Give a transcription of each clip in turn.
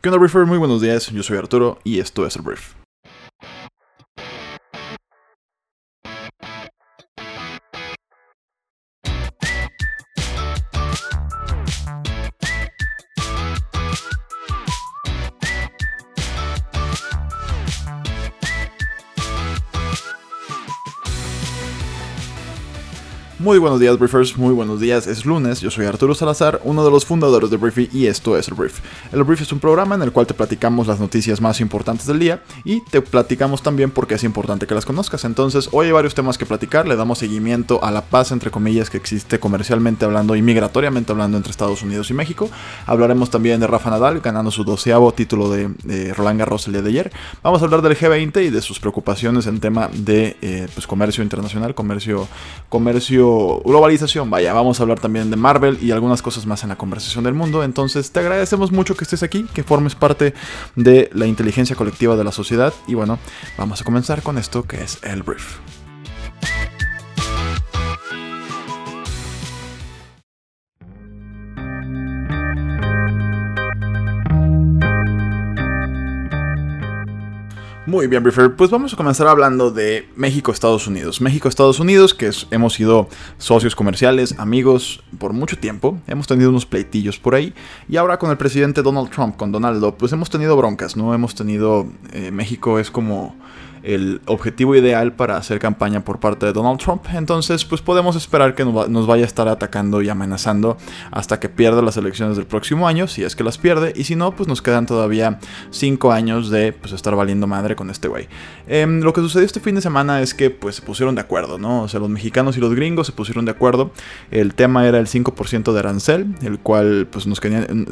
¿Qué onda, Briefer? Muy buenos días, yo soy Arturo y esto es el Brief. Muy buenos días, Briefers. Muy buenos días. Es lunes. Yo soy Arturo Salazar, uno de los fundadores de Briefy, y esto es el Brief. El Brief es un programa en el cual te platicamos las noticias más importantes del día y te platicamos también porque es importante que las conozcas. Entonces, hoy hay varios temas que platicar. Le damos seguimiento a la paz, entre comillas, que existe comercialmente hablando y migratoriamente hablando entre Estados Unidos y México. Hablaremos también de Rafa Nadal ganando su doceavo título de, Roland Garros el día de ayer. Vamos a hablar del G20 y de sus preocupaciones en tema de eh, pues, comercio internacional, comercio, comercio globalización, vaya, vamos a hablar también de Marvel y algunas cosas más en la conversación del mundo. Entonces te agradecemos mucho que estés aquí, que formes parte de la inteligencia colectiva de la sociedad. Y bueno, vamos a comenzar con esto que es el brief. Muy bien, Briefer. Pues vamos a comenzar hablando de México-Estados Unidos. México-Estados Unidos, que hemos sido socios comerciales, amigos por mucho tiempo. Hemos tenido unos pleitillos por ahí. Y ahora con el presidente Donald Trump, con Donaldo, pues hemos tenido broncas, ¿no? Hemos tenido... Eh, México es como el objetivo ideal para hacer campaña por parte de Donald Trump. Entonces, pues podemos esperar que nos vaya a estar atacando y amenazando hasta que pierda las elecciones del próximo año, si es que las pierde. Y si no, pues nos quedan todavía 5 años de pues, estar valiendo madre con este güey. Em, lo que sucedió este fin de semana es que pues se pusieron de acuerdo, ¿no? O sea, los mexicanos y los gringos se pusieron de acuerdo. El tema era el 5% de arancel, el cual pues nos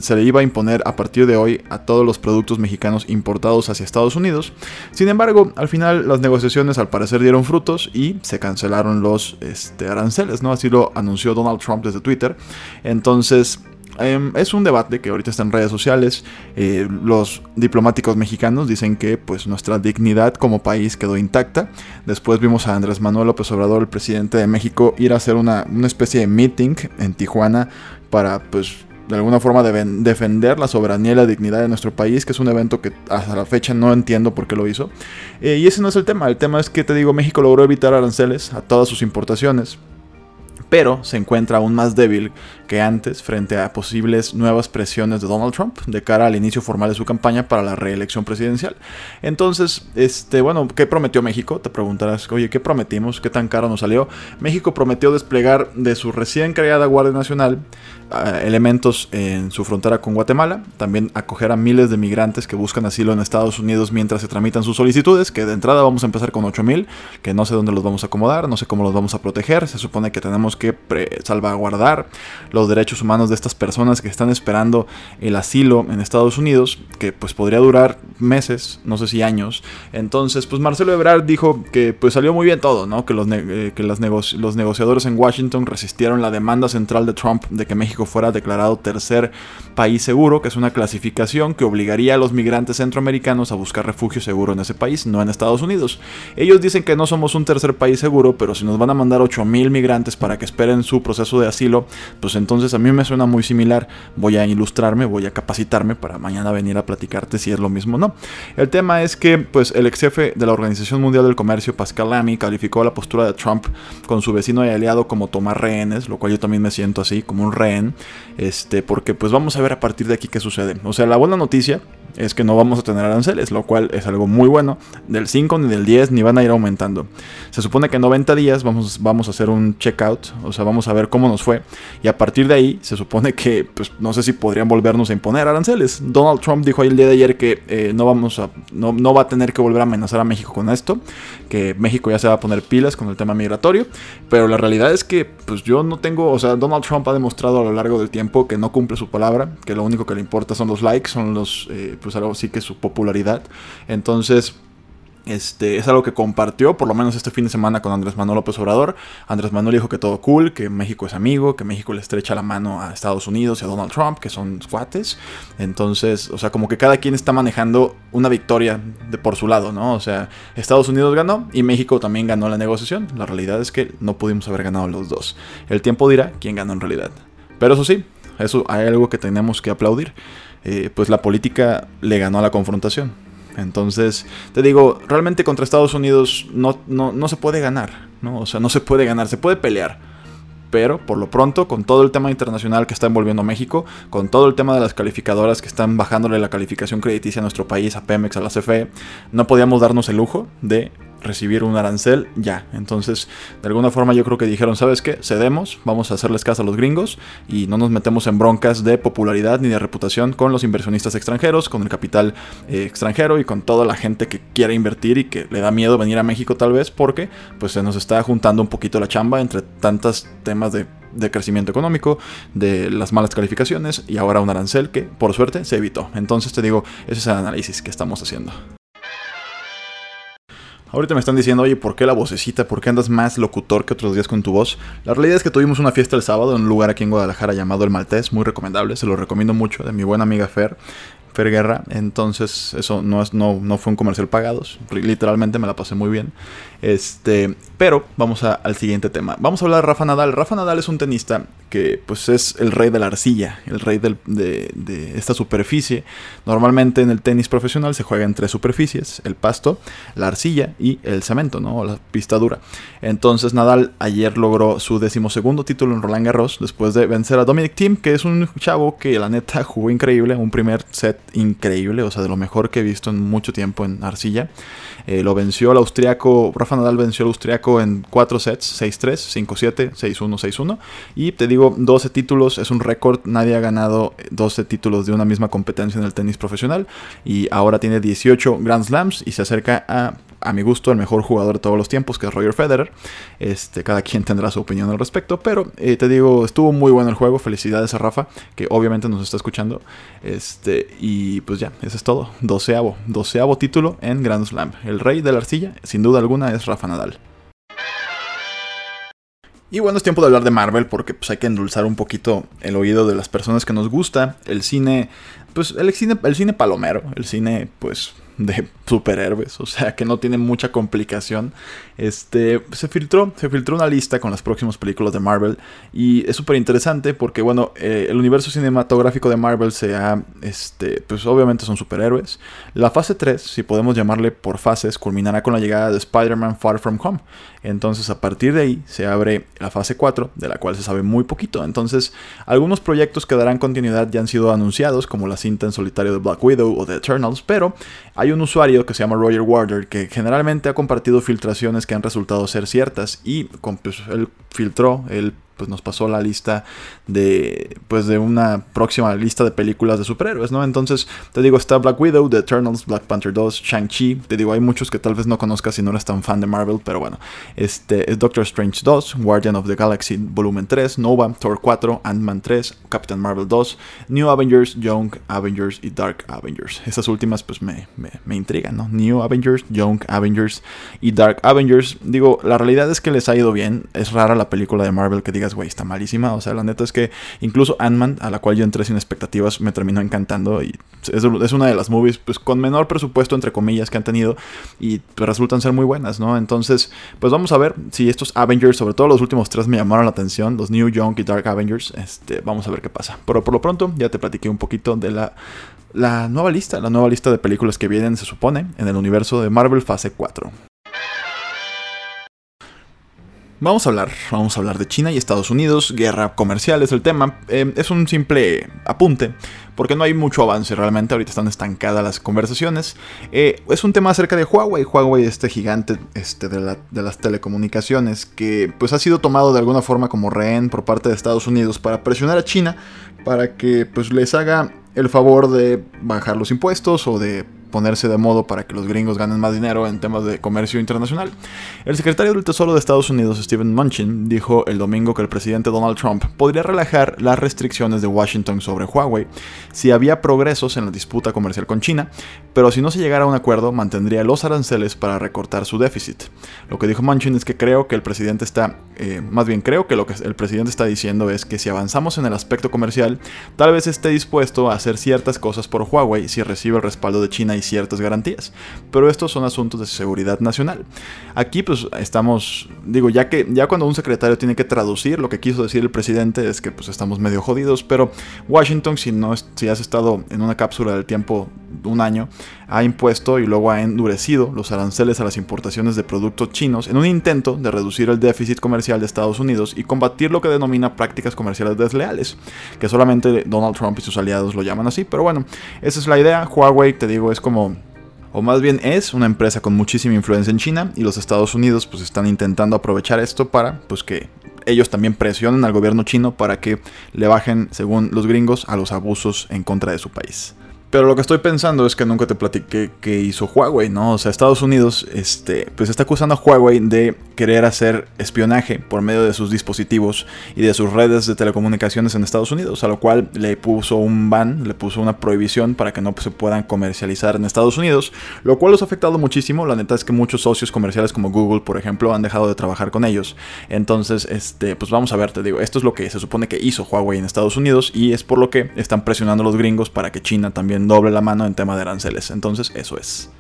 se le iba a imponer a partir de hoy a todos los productos mexicanos importados hacia Estados Unidos. Sin embargo, al final final las negociaciones al parecer dieron frutos y se cancelaron los este, aranceles, ¿no? Así lo anunció Donald Trump desde Twitter. Entonces, em, es un debate que ahorita está en redes sociales. Eh, los diplomáticos mexicanos dicen que pues, nuestra dignidad como país quedó intacta. Después vimos a Andrés Manuel López Obrador, el presidente de México, ir a hacer una, una especie de meeting en Tijuana para pues de alguna forma deben defender la soberanía y la dignidad de nuestro país, que es un evento que hasta la fecha no entiendo por qué lo hizo. Eh, y ese no es el tema, el tema es que te digo, México logró evitar aranceles a todas sus importaciones pero se encuentra aún más débil que antes frente a posibles nuevas presiones de Donald Trump de cara al inicio formal de su campaña para la reelección presidencial. Entonces, este, bueno, ¿qué prometió México? Te preguntarás, oye, ¿qué prometimos? ¿Qué tan caro nos salió? México prometió desplegar de su recién creada Guardia Nacional ah, elementos en su frontera con Guatemala, también acoger a miles de migrantes que buscan asilo en Estados Unidos mientras se tramitan sus solicitudes, que de entrada vamos a empezar con 8000, que no sé dónde los vamos a acomodar, no sé cómo los vamos a proteger, se supone que tenemos que salvaguardar los derechos humanos de estas personas que están esperando el asilo en Estados Unidos, que pues podría durar meses, no sé si años. Entonces, pues Marcelo Ebrard dijo que pues salió muy bien todo, ¿no? Que los, eh, que los negociadores en Washington resistieron la demanda central de Trump de que México fuera declarado tercer país seguro, que es una clasificación que obligaría a los migrantes centroamericanos a buscar refugio seguro en ese país, no en Estados Unidos. Ellos dicen que no somos un tercer país seguro, pero si nos van a mandar 8000 migrantes para que esperen su proceso de asilo, pues entonces a mí me suena muy similar. Voy a ilustrarme, voy a capacitarme para mañana venir a platicarte si es lo mismo o no. El tema es que pues el ex jefe de la Organización Mundial del Comercio, Pascal Lamy, calificó la postura de Trump con su vecino y aliado como tomar rehenes, lo cual yo también me siento así, como un rehén, este, porque pues vamos a ver a partir de aquí qué sucede. O sea, la buena noticia es que no vamos a tener aranceles, lo cual es algo muy bueno. Del 5 ni del 10 ni van a ir aumentando. Se supone que en 90 días vamos, vamos a hacer un checkout, o sea, vamos a ver cómo nos fue. Y a partir de ahí se supone que, pues no sé si podrían volvernos a imponer aranceles. Donald Trump dijo ahí el día de ayer que eh, no, vamos a, no, no va a tener que volver a amenazar a México con esto, que México ya se va a poner pilas con el tema migratorio. Pero la realidad es que, pues yo no tengo, o sea, Donald Trump ha demostrado a lo largo del tiempo que no cumple su palabra, que lo único que le importa son los likes, son los... Eh, pues algo sí que su popularidad. Entonces, este, es algo que compartió, por lo menos este fin de semana, con Andrés Manuel López Obrador. Andrés Manuel dijo que todo cool, que México es amigo, que México le estrecha la mano a Estados Unidos y a Donald Trump, que son cuates. Entonces, o sea, como que cada quien está manejando una victoria de por su lado, ¿no? O sea, Estados Unidos ganó y México también ganó la negociación. La realidad es que no pudimos haber ganado los dos. El tiempo dirá quién ganó en realidad. Pero eso sí, eso hay algo que tenemos que aplaudir. eh, pues la política le ganó a la confrontación. Entonces, te digo, realmente contra Estados Unidos no, no, no se puede ganar, ¿no? O sea, no se puede ganar, se puede pelear pero por lo pronto, con todo el tema internacional que está envolviendo México, con todo el tema de las calificadoras que están bajándole la calificación crediticia a nuestro país, a Pemex, a la CFE, no podíamos darnos el lujo de recibir un arancel ya. Entonces, de alguna forma yo creo que dijeron, ¿sabes qué? Cedemos, vamos a hacerles caso a los gringos y no nos metemos en broncas de popularidad ni de reputación con los inversionistas extranjeros, con el capital eh, extranjero y con toda la gente que quiere invertir y que le da miedo venir a México tal vez porque pues se nos está juntando un poquito la chamba entre tantos temas de de crecimiento económico, de las malas calificaciones y ahora un arancel que por suerte se evitó. Entonces te digo, ese es el análisis que estamos haciendo. Ahorita me están diciendo, oye, ¿por qué la vocecita? ¿Por qué andas más locutor que otros días con tu voz? La realidad es que tuvimos una fiesta el sábado en un lugar aquí en Guadalajara llamado El Maltés, muy recomendable, se lo recomiendo mucho, de mi buena amiga Fer. Guerra, entonces eso no, es, no, no fue un comercial pagado, literalmente me la pasé muy bien. Este, pero vamos al siguiente tema. Vamos a hablar de Rafa Nadal. Rafa Nadal es un tenista que pues es el rey de la arcilla, el rey de, de, esta superficie. Normalmente en el tenis profesional se juega en tres superficies, el pasto, la arcilla y el cemento, ¿no? La pista dura. Entonces Nadal ayer logró su decimosegundo título en Roland Garros después de vencer a Dominic Thiem, que es un chavo que la neta jugó increíble, un primer set increíble, o sea, de lo mejor que he visto en mucho tiempo en arcilla. Eh, lo venció el austriaco, Rafa Nadal venció al austriaco en 4 sets, 6-3, 5-7, 6-1, 6-1. Y te digo, 12 títulos, es un récord, nadie ha ganado 12 títulos de una misma competencia en el tenis profesional. Y ahora tiene 18 Grand Slams y se acerca a a mi gusto, el mejor jugador de todos los tiempos, que es Roger Federer. Este, cada quien tendrá su opinión al respecto, pero eh, te digo, estuvo muy bueno el juego. Felicidades a Rafa, que obviamente nos está escuchando. Este, y pues ya, eso es todo. Doceavo, doceavo título en Grand Slam. El rey de la arcilla, sin duda alguna, es Rafa Nadal. Y bueno, es tiempo de hablar de Marvel porque pues, hay que endulzar un poquito el oído de las personas que nos gusta. El cine, pues el cine, el cine palomero, el cine pues de superhéroes, o sea que no tiene mucha complicación. Este se filtró, se filtró una lista con las próximas películas de Marvel y es súper interesante porque bueno, eh, el universo cinematográfico de Marvel se ha, este, pues obviamente son superhéroes. La fase 3, si podemos llamarle por fases, culminará con la llegada de Spider-Man Far From Home. Entonces a partir de ahí se abre la fase 4, de la cual se sabe muy poquito. Entonces algunos proyectos que darán continuidad ya han sido anunciados, como la cinta en solitario de Black Widow o The Eternals, pero hay un usuario que se llama Roger Warder que generalmente ha compartido filtraciones que han resultado ser ciertas y pues, él filtró, él pues nos pasó la lista de pues de una próxima lista de películas de superhéroes, ¿no? Entonces, te digo, está Black Widow, The Eternals, Black Panther 2, Shang-Chi, te digo, hay muchos que tal vez no conozcas si no eres tan fan de Marvel, pero bueno, este es Doctor Strange 2, Guardian of the Galaxy Volumen 3, Nova, Thor 4, Ant-Man 3, Captain Marvel 2, New Avengers, Young Avengers y Dark Avengers. Esas últimas pues me, me, me intrigan, ¿no? New Avengers, Young Avengers y Dark Avengers. Digo, la realidad es que les ha ido bien, es rara la película de Marvel que diga güey, está malísima. O sea, la neta es que incluso Ant-Man, a la cual yo entré sin expectativas, me terminó encantando. Y es, una de las movies, pues con menor presupuesto, entre comillas, que han tenido. Y resultan ser muy buenas, ¿no? Entonces, pues vamos a ver si estos Avengers, sobre todo los últimos tres, me llamaron la atención. Los New Young y Dark Avengers. Este, vamos a ver qué pasa. Pero por lo pronto, ya te platiqué un poquito de la la nueva lista, la nueva lista de películas que vienen, se supone, en el universo de Marvel Fase 4. Vamos a hablar, vamos a hablar de China y Estados Unidos, guerra comercial es el tema, eh, es un simple apunte, porque no hay mucho avance realmente, ahorita están estancadas las conversaciones. Eh, es un tema acerca de Huawei, Huawei este gigante este, de, de, las telecomunicaciones que pues ha sido tomado de alguna forma como rehén por parte de Estados Unidos para presionar a China para que pues les haga el favor de bajar los impuestos o de ponerse de modo para que los gringos ganen más dinero en temas de comercio internacional. El secretario del Tesoro de Estados Unidos, Stephen Munchin, dijo el domingo que el presidente Donald Trump podría relajar las restricciones de Washington sobre Huawei si había progresos en la disputa comercial con China, pero si no se llegara a un acuerdo mantendría los aranceles para recortar su déficit. Lo que dijo Munchin es que creo que el presidente está, eh, más bien creo que lo que el presidente está diciendo es que si avanzamos en el aspecto comercial, tal vez esté dispuesto a hacer ciertas cosas por Huawei si recibe el respaldo de China y ciertas garantías. Pero estos son asuntos de seguridad nacional. Aquí pues estamos, digo, ya que ya cuando un secretario tiene que traducir lo que quiso decir el presidente es que pues estamos medio jodidos, pero Washington si no si has estado en una cápsula del tiempo un año, ha impuesto y luego ha endurecido los aranceles a las importaciones de productos chinos en un intento de reducir el déficit comercial de Estados Unidos y combatir lo que denomina prácticas comerciales desleales, que solamente Donald Trump y sus aliados lo llaman así, pero bueno, esa es la idea. Huawei, te digo, es como o más bien es una empresa con muchísima influencia en China y los Estados Unidos pues están intentando aprovechar esto para pues que ellos también presionen al gobierno chino para que le bajen, según los gringos, a los abusos en contra de su país. Pero lo que estoy pensando es que nunca te platiqué qué hizo Huawei, ¿no? O sea, Estados Unidos, este, pues está acusando a Huawei de querer hacer espionaje por medio de sus dispositivos y de sus redes de telecomunicaciones en Estados Unidos, a lo cual le puso un ban, le puso una prohibición para que no se puedan comercializar en Estados Unidos, lo cual los ha afectado muchísimo. La neta es que muchos socios comerciales como Google, por ejemplo, han dejado de trabajar con ellos. Entonces, este, pues vamos a ver, te digo, esto es lo que se supone que hizo Huawei en Estados Unidos y es por lo que están presionando a los gringos para que China también doble la mano en tema de aranceles. Entonces, eso es.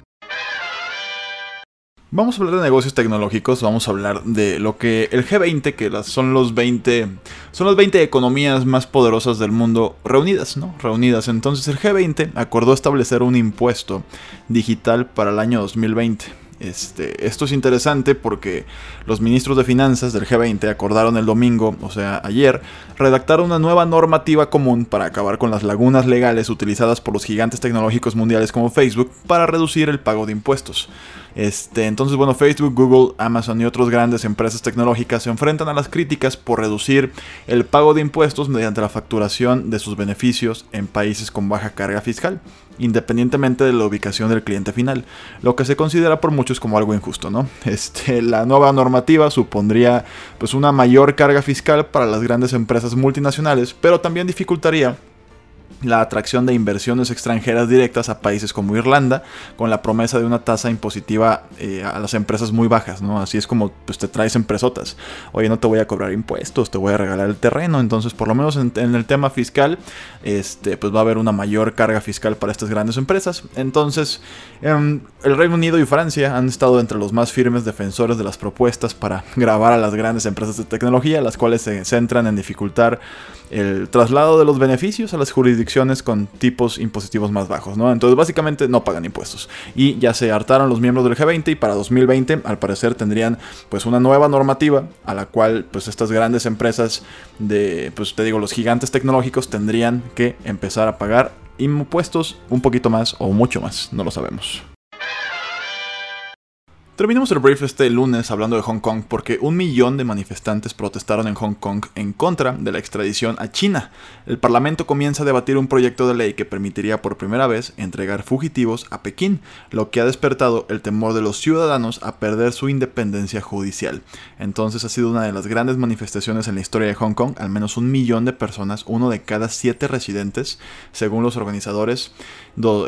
Vamos a hablar de negocios tecnológicos, vamos a hablar de lo que el G20, que son los 20 son las 20 economías más poderosas del mundo reunidas, ¿no? Reunidas. Entonces el G20 acordó establecer un impuesto digital para el año 2020. Este, esto es interesante porque los ministros de finanzas del G20 acordaron el domingo, o sea, ayer, redactar una nueva normativa común para acabar con las lagunas legales utilizadas por los gigantes tecnológicos mundiales como Facebook para reducir el pago de impuestos. Este, entonces, bueno, Facebook, Google, Amazon y otras grandes empresas tecnológicas se enfrentan a las críticas por reducir el pago de impuestos mediante la facturación de sus beneficios en países con baja carga fiscal, independientemente de la ubicación del cliente final, lo que se considera por muchos como algo injusto. Este, la nueva normativa supondría pues una mayor carga fiscal para las grandes empresas multinacionales, pero también dificultaría la atracción de inversiones extranjeras directas a países como Irlanda, con la promesa de una tasa impositiva eh, a las empresas muy bajas, ¿no? Así es como pues, te traes empresotas. Oye, no te voy a cobrar impuestos, te voy a regalar el terreno. Entonces, por lo menos en, el tema fiscal, este, pues va a haber una mayor carga fiscal para estas grandes empresas. Entonces, em, el Reino Unido y Francia han estado entre los más firmes defensores de las propuestas para grabar a las grandes empresas de tecnología, las cuales se centran en dificultar el traslado de los beneficios a las jurisdicciones con tipos impositivos más bajos, ¿no? Entonces básicamente no pagan impuestos. Y ya se hartaron los miembros del G20 y para 2020 al parecer tendrían pues una nueva normativa a la cual pues estas grandes empresas de pues te digo los gigantes tecnológicos tendrían que empezar a pagar impuestos un poquito más o mucho más, no lo sabemos. Terminamos el brief este lunes hablando de Hong Kong porque un millón de manifestantes protestaron en Hong Kong en contra de la extradición a China. El Parlamento comienza a debatir un proyecto de ley que permitiría por primera vez entregar fugitivos a Pekín, lo que ha despertado el temor de los ciudadanos a perder su independencia judicial. Entonces ha sido una de las grandes manifestaciones en la historia de Hong Kong, al menos un millón de personas, uno de cada siete residentes, según los organizadores.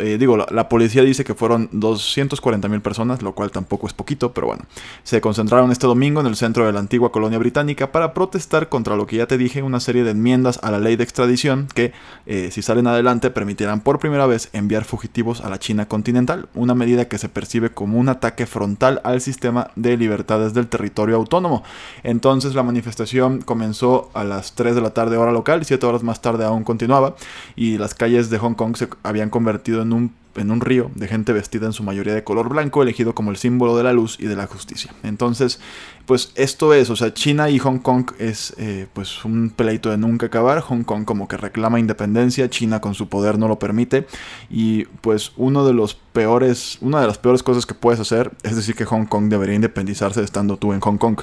Eh, digo, la, policía dice que fueron 240 mil personas, lo cual tampoco es poquito, pero bueno. Se concentraron este domingo en el centro de la antigua colonia británica para protestar contra lo que ya te dije, una serie de enmiendas a la ley de extradición que, eh, si salen adelante, permitirán por primera vez enviar fugitivos a la China continental, una medida que se percibe como un ataque frontal al sistema de libertades del territorio autónomo. Entonces la manifestación comenzó a las 3 de la tarde hora local, 7 horas más tarde aún continuaba, y las calles de Hong Kong se habían convertido en un en un río de gente vestida en su mayoría de color blanco, elegido como el símbolo de la luz y de la justicia. Entonces, pues esto es, o sea, China y Hong Kong es eh, pues un pleito de nunca acabar. Hong Kong como que reclama independencia, China con su poder no lo permite. Y pues uno de los peores, una de las peores cosas que puedes hacer es decir que Hong Kong debería independizarse estando tú en Hong Kong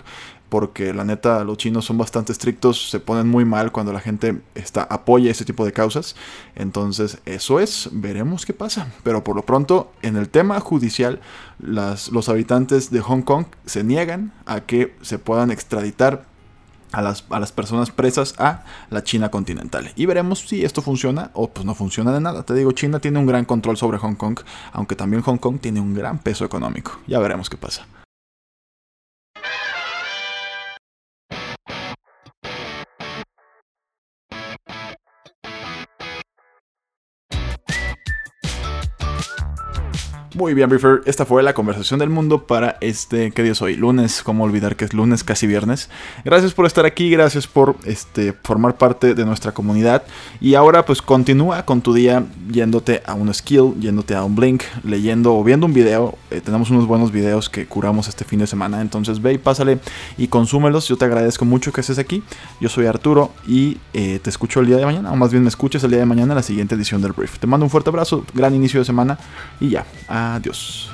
porque la neta los chinos son bastante estrictos, se ponen muy mal cuando la gente está, apoya ese tipo de causas. Entonces eso es, veremos qué pasa. Pero por lo pronto, en el tema judicial, los habitantes de Hong Kong se niegan a que se puedan extraditar a las, a las, personas presas a la China continental. Y veremos si esto funciona o pues no funciona de nada. Te digo, China tiene un gran control sobre Hong Kong, aunque también Hong Kong tiene un gran peso económico. Ya veremos qué pasa. Muy bien, Briefer. Esta fue la conversación del mundo para este. ¿Qué día es hoy? Lunes. ¿Cómo olvidar que es lunes, casi viernes? Gracias por estar aquí. Gracias por este, formar parte de nuestra comunidad. Y ahora, pues continúa con tu día yéndote a un skill, yéndote a un blink, leyendo o viendo un video. Eh, tenemos unos buenos videos que curamos este fin de semana. Entonces ve y pásale y consúmelos. Yo te agradezco mucho que estés aquí. Yo soy Arturo y eh, te escucho el día de mañana. O más bien me escuches el día de mañana en la siguiente edición del Brief. Te mando un fuerte abrazo. Gran inicio de semana. Y ya. Adiós.